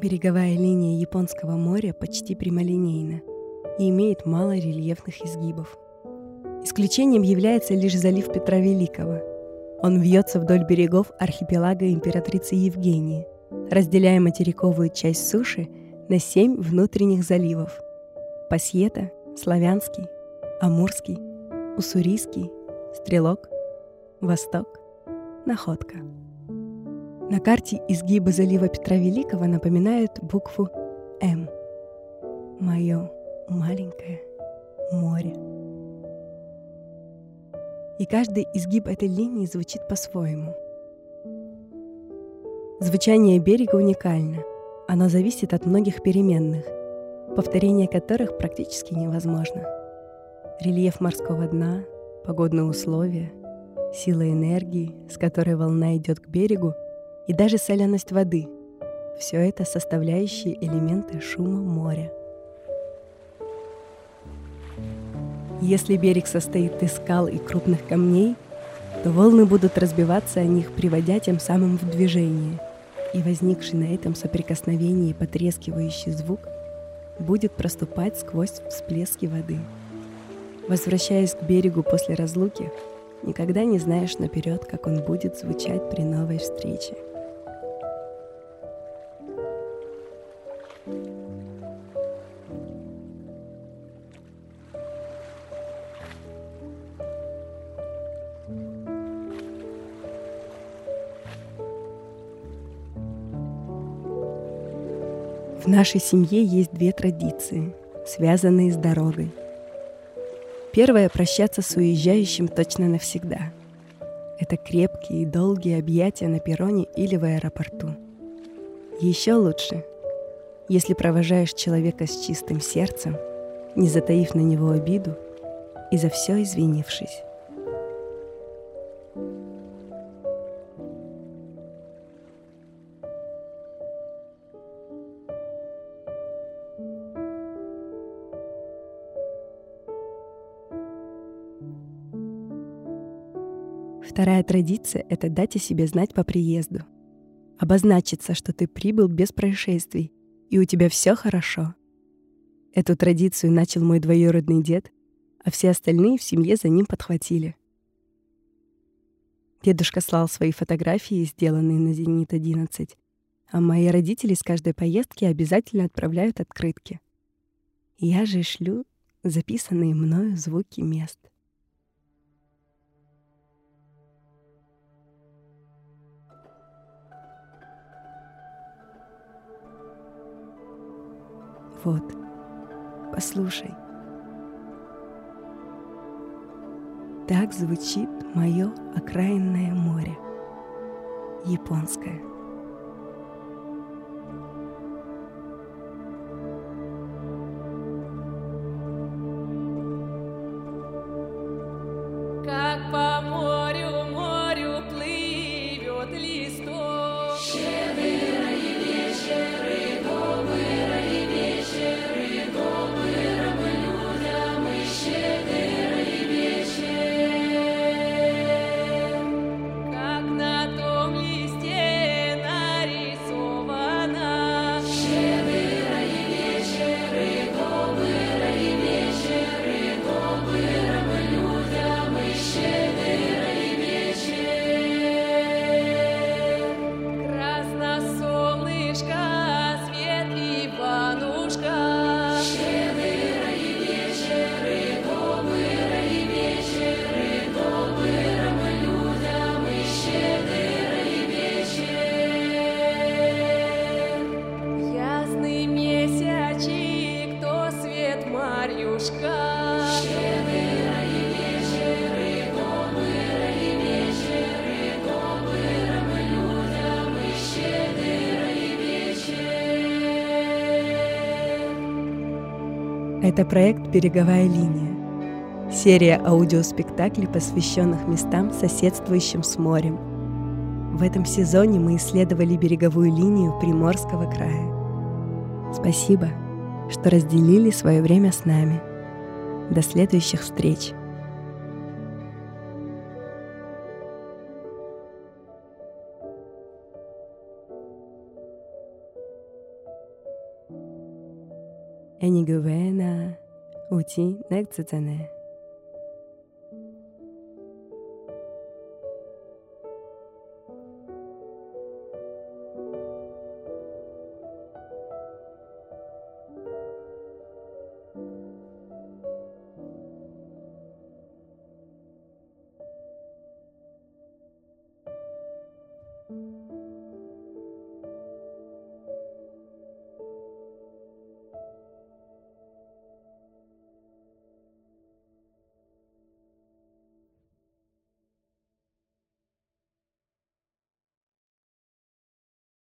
Береговая линия Японского моря почти прямолинейна и имеет мало рельефных изгибов. Исключением является лишь залив Петра Великого. Он вьется вдоль берегов архипелага императрицы Евгении, разделяя материковую часть суши на семь внутренних заливов – Пасьета, Славянский, Амурский, Уссурийский, Стрелок, Восток, Находка – на карте изгибы залива Петра Великого напоминают букву «М». Мое маленькое море. И каждый изгиб этой линии звучит по-своему. Звучание берега уникально. Оно зависит от многих переменных, повторение которых практически невозможно. Рельеф морского дна, погодные условия, сила энергии, с которой волна идет к берегу — и даже соленость воды. Все это составляющие элементы шума моря. Если берег состоит из скал и крупных камней, то волны будут разбиваться о них, приводя тем самым в движение, и возникший на этом соприкосновении потрескивающий звук будет проступать сквозь всплески воды. Возвращаясь к берегу после разлуки, никогда не знаешь наперед, как он будет звучать при новой встрече. В нашей семье есть две традиции, связанные с дорогой. Первая – прощаться с уезжающим точно навсегда. Это крепкие и долгие объятия на перроне или в аэропорту. Еще лучше, если провожаешь человека с чистым сердцем, не затаив на него обиду и за все извинившись. Вторая традиция — это дать о себе знать по приезду. Обозначиться, что ты прибыл без происшествий, и у тебя все хорошо. Эту традицию начал мой двоюродный дед, а все остальные в семье за ним подхватили. Дедушка слал свои фотографии, сделанные на «Зенит-11», а мои родители с каждой поездки обязательно отправляют открытки. Я же шлю записанные мною звуки мест. Вот, послушай. Так звучит мое окраинное море, японское. Это проект «Береговая линия». Серия аудиоспектаклей, посвященных местам, соседствующим с морем. В этом сезоне мы исследовали береговую линию Приморского края. Спасибо, что разделили свое время с нами. До следующих встреч! 애니그 외나 우지 넥츠잖아.